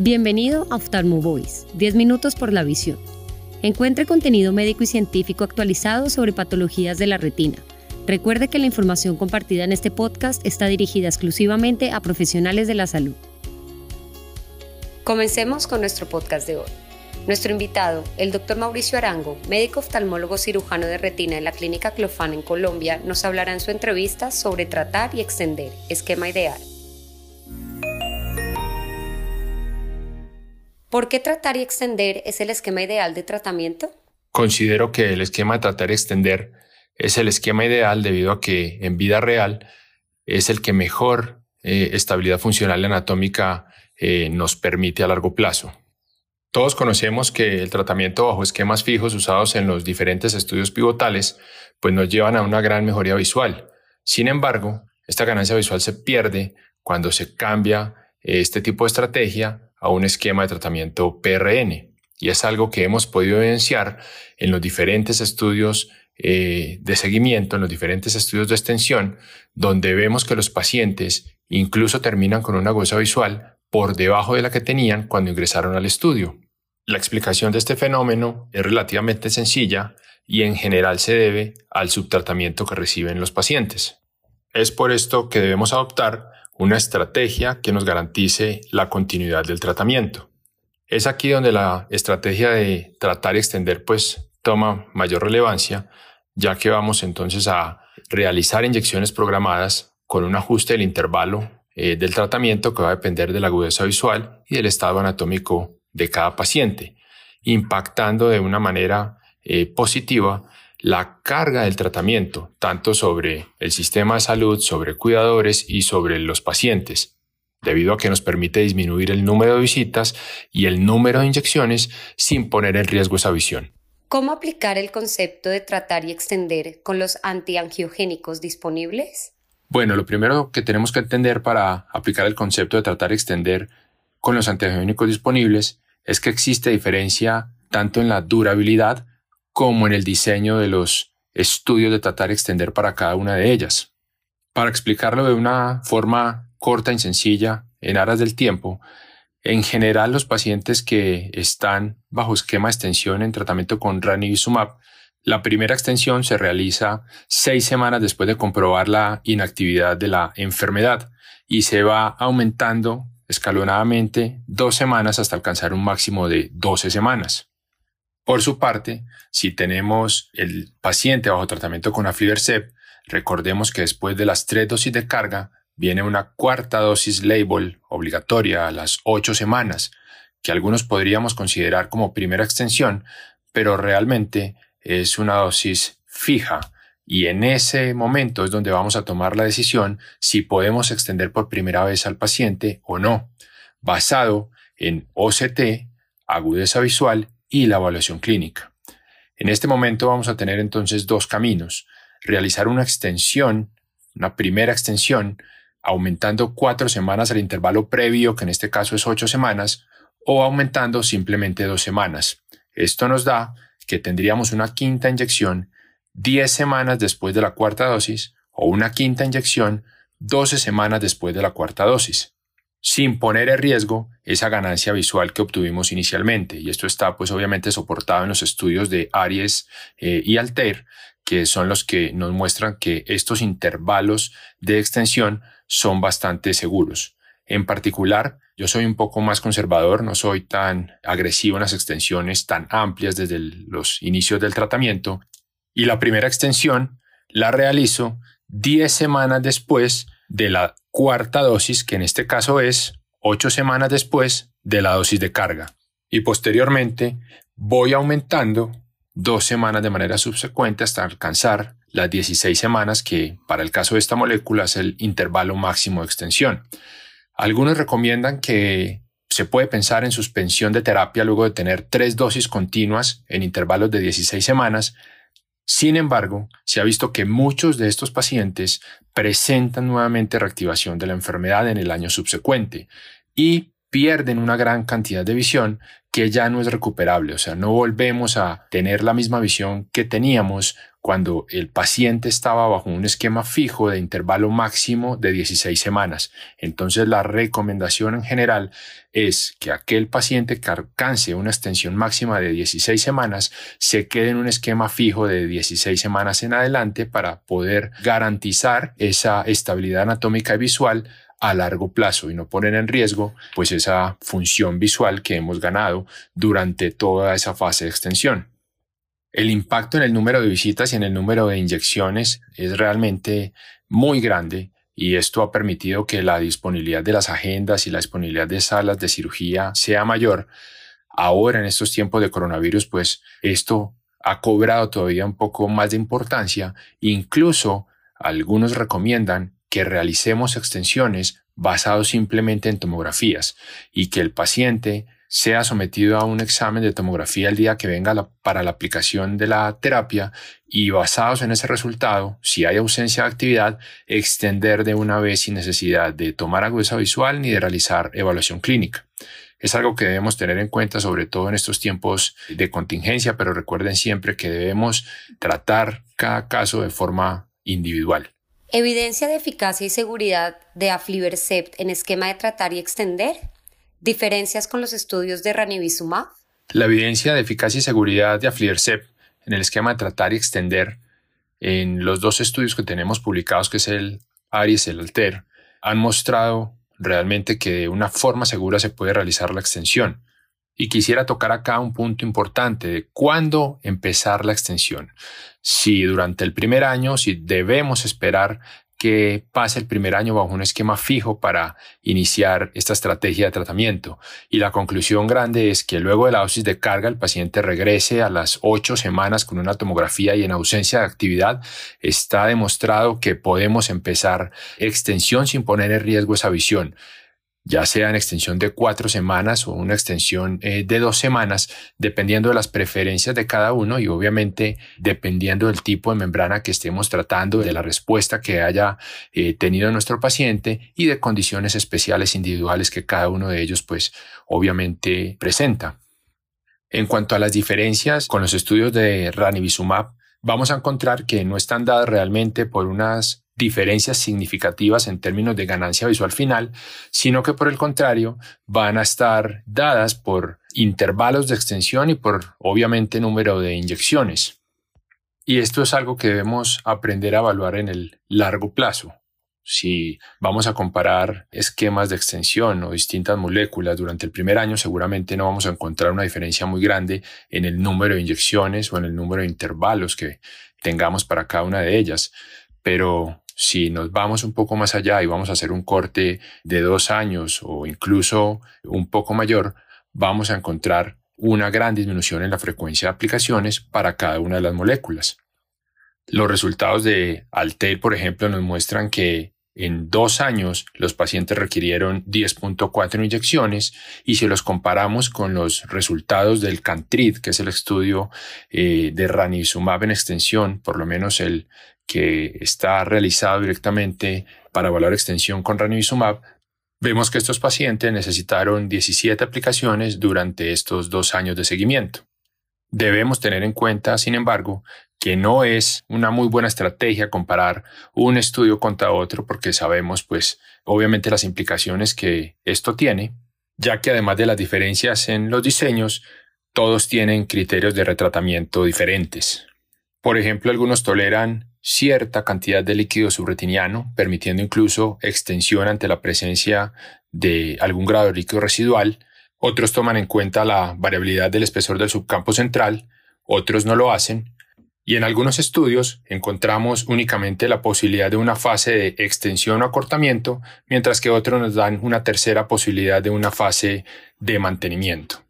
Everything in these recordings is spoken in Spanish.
Bienvenido a Oftalmo Voice, 10 minutos por la visión. Encuentre contenido médico y científico actualizado sobre patologías de la retina. Recuerde que la información compartida en este podcast está dirigida exclusivamente a profesionales de la salud. Comencemos con nuestro podcast de hoy. Nuestro invitado, el doctor Mauricio Arango, médico oftalmólogo cirujano de retina en la Clínica Clofán en Colombia, nos hablará en su entrevista sobre tratar y extender esquema ideal. ¿Por qué tratar y extender es el esquema ideal de tratamiento? Considero que el esquema de tratar y extender es el esquema ideal debido a que en vida real es el que mejor eh, estabilidad funcional y anatómica eh, nos permite a largo plazo. Todos conocemos que el tratamiento bajo esquemas fijos usados en los diferentes estudios pivotales pues nos llevan a una gran mejoría visual. Sin embargo, esta ganancia visual se pierde cuando se cambia eh, este tipo de estrategia a un esquema de tratamiento PRN. Y es algo que hemos podido evidenciar en los diferentes estudios eh, de seguimiento, en los diferentes estudios de extensión, donde vemos que los pacientes incluso terminan con una goza visual por debajo de la que tenían cuando ingresaron al estudio. La explicación de este fenómeno es relativamente sencilla y en general se debe al subtratamiento que reciben los pacientes. Es por esto que debemos adoptar una estrategia que nos garantice la continuidad del tratamiento. Es aquí donde la estrategia de tratar y extender pues toma mayor relevancia, ya que vamos entonces a realizar inyecciones programadas con un ajuste del intervalo eh, del tratamiento que va a depender de la agudeza visual y del estado anatómico de cada paciente, impactando de una manera eh, positiva la carga del tratamiento, tanto sobre el sistema de salud, sobre cuidadores y sobre los pacientes, debido a que nos permite disminuir el número de visitas y el número de inyecciones sin poner en riesgo esa visión. ¿Cómo aplicar el concepto de tratar y extender con los antiangiogénicos disponibles? Bueno, lo primero que tenemos que entender para aplicar el concepto de tratar y extender con los antiangiogénicos disponibles es que existe diferencia tanto en la durabilidad como en el diseño de los estudios de tratar extender para cada una de ellas. Para explicarlo de una forma corta y sencilla, en aras del tiempo, en general los pacientes que están bajo esquema de extensión en tratamiento con ranibizumab, la primera extensión se realiza seis semanas después de comprobar la inactividad de la enfermedad y se va aumentando escalonadamente dos semanas hasta alcanzar un máximo de 12 semanas. Por su parte, si tenemos el paciente bajo tratamiento con aflibercept, recordemos que después de las tres dosis de carga viene una cuarta dosis label obligatoria a las ocho semanas, que algunos podríamos considerar como primera extensión, pero realmente es una dosis fija. Y en ese momento es donde vamos a tomar la decisión si podemos extender por primera vez al paciente o no, basado en OCT, agudeza visual y la evaluación clínica. En este momento vamos a tener entonces dos caminos. Realizar una extensión, una primera extensión, aumentando cuatro semanas al intervalo previo, que en este caso es ocho semanas, o aumentando simplemente dos semanas. Esto nos da que tendríamos una quinta inyección diez semanas después de la cuarta dosis o una quinta inyección 12 semanas después de la cuarta dosis sin poner en riesgo esa ganancia visual que obtuvimos inicialmente. Y esto está pues obviamente soportado en los estudios de Aries eh, y Altair, que son los que nos muestran que estos intervalos de extensión son bastante seguros. En particular, yo soy un poco más conservador, no soy tan agresivo en las extensiones tan amplias desde los inicios del tratamiento. Y la primera extensión la realizo 10 semanas después de la cuarta dosis, que en este caso es ocho semanas después de la dosis de carga. Y posteriormente voy aumentando dos semanas de manera subsecuente hasta alcanzar las 16 semanas que para el caso de esta molécula es el intervalo máximo de extensión. Algunos recomiendan que se puede pensar en suspensión de terapia luego de tener tres dosis continuas en intervalos de 16 semanas sin embargo, se ha visto que muchos de estos pacientes presentan nuevamente reactivación de la enfermedad en el año subsecuente y pierden una gran cantidad de visión que ya no es recuperable, o sea, no volvemos a tener la misma visión que teníamos cuando el paciente estaba bajo un esquema fijo de intervalo máximo de 16 semanas. Entonces la recomendación en general es que aquel paciente que alcance una extensión máxima de 16 semanas se quede en un esquema fijo de 16 semanas en adelante para poder garantizar esa estabilidad anatómica y visual a largo plazo y no poner en riesgo pues esa función visual que hemos ganado durante toda esa fase de extensión. El impacto en el número de visitas y en el número de inyecciones es realmente muy grande y esto ha permitido que la disponibilidad de las agendas y la disponibilidad de salas de cirugía sea mayor. Ahora en estos tiempos de coronavirus pues esto ha cobrado todavía un poco más de importancia. Incluso algunos recomiendan que realicemos extensiones basados simplemente en tomografías y que el paciente sea sometido a un examen de tomografía el día que venga para la aplicación de la terapia y basados en ese resultado, si hay ausencia de actividad, extender de una vez sin necesidad de tomar agudeza visual ni de realizar evaluación clínica. Es algo que debemos tener en cuenta, sobre todo en estos tiempos de contingencia, pero recuerden siempre que debemos tratar cada caso de forma individual. Evidencia de eficacia y seguridad de aflibercept en esquema de tratar y extender. Diferencias con los estudios de ranibizumab. La evidencia de eficacia y seguridad de aflibercept en el esquema de tratar y extender en los dos estudios que tenemos publicados, que es el ARIES y el ALTER, han mostrado realmente que de una forma segura se puede realizar la extensión. Y quisiera tocar acá un punto importante de cuándo empezar la extensión. Si durante el primer año, si debemos esperar que pase el primer año bajo un esquema fijo para iniciar esta estrategia de tratamiento. Y la conclusión grande es que luego de la dosis de carga el paciente regrese a las ocho semanas con una tomografía y en ausencia de actividad está demostrado que podemos empezar extensión sin poner en riesgo esa visión ya sea en extensión de cuatro semanas o una extensión eh, de dos semanas, dependiendo de las preferencias de cada uno y obviamente dependiendo del tipo de membrana que estemos tratando, de la respuesta que haya eh, tenido nuestro paciente y de condiciones especiales individuales que cada uno de ellos pues obviamente presenta. En cuanto a las diferencias con los estudios de ranibizumab, vamos a encontrar que no están dadas realmente por unas diferencias significativas en términos de ganancia visual final, sino que por el contrario van a estar dadas por intervalos de extensión y por obviamente número de inyecciones. Y esto es algo que debemos aprender a evaluar en el largo plazo. Si vamos a comparar esquemas de extensión o distintas moléculas durante el primer año, seguramente no vamos a encontrar una diferencia muy grande en el número de inyecciones o en el número de intervalos que tengamos para cada una de ellas. Pero si nos vamos un poco más allá y vamos a hacer un corte de dos años o incluso un poco mayor, vamos a encontrar una gran disminución en la frecuencia de aplicaciones para cada una de las moléculas. Los resultados de Altair, por ejemplo, nos muestran que en dos años los pacientes requirieron 10.4 inyecciones y si los comparamos con los resultados del CANTRID, que es el estudio eh, de ranizumab en extensión, por lo menos el que está realizado directamente para evaluar extensión con ranibizumab, vemos que estos pacientes necesitaron 17 aplicaciones durante estos dos años de seguimiento. Debemos tener en cuenta, sin embargo, que no es una muy buena estrategia comparar un estudio contra otro porque sabemos, pues, obviamente las implicaciones que esto tiene, ya que además de las diferencias en los diseños, todos tienen criterios de retratamiento diferentes. Por ejemplo, algunos toleran cierta cantidad de líquido subretiniano, permitiendo incluso extensión ante la presencia de algún grado de líquido residual. Otros toman en cuenta la variabilidad del espesor del subcampo central, otros no lo hacen. Y en algunos estudios encontramos únicamente la posibilidad de una fase de extensión o acortamiento, mientras que otros nos dan una tercera posibilidad de una fase de mantenimiento.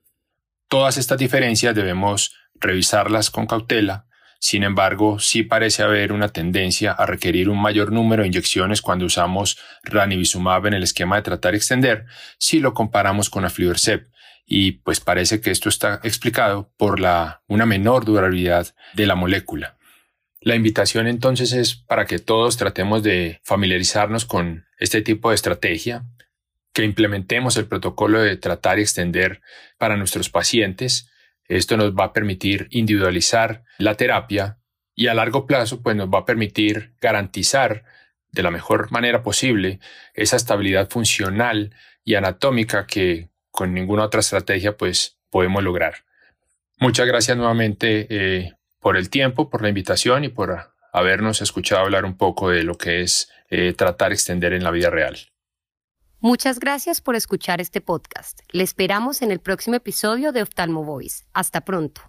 Todas estas diferencias debemos revisarlas con cautela sin embargo, sí parece haber una tendencia a requerir un mayor número de inyecciones cuando usamos ranibizumab en el esquema de tratar y extender si lo comparamos con aflibercept y pues parece que esto está explicado por la, una menor durabilidad de la molécula. La invitación entonces es para que todos tratemos de familiarizarnos con este tipo de estrategia que implementemos el protocolo de tratar y extender para nuestros pacientes. Esto nos va a permitir individualizar la terapia y a largo plazo pues nos va a permitir garantizar de la mejor manera posible esa estabilidad funcional y anatómica que con ninguna otra estrategia pues podemos lograr. Muchas gracias nuevamente eh, por el tiempo, por la invitación y por habernos escuchado hablar un poco de lo que es eh, tratar extender en la vida real. Muchas gracias por escuchar este podcast. Le esperamos en el próximo episodio de Oftalmo Voice. Hasta pronto.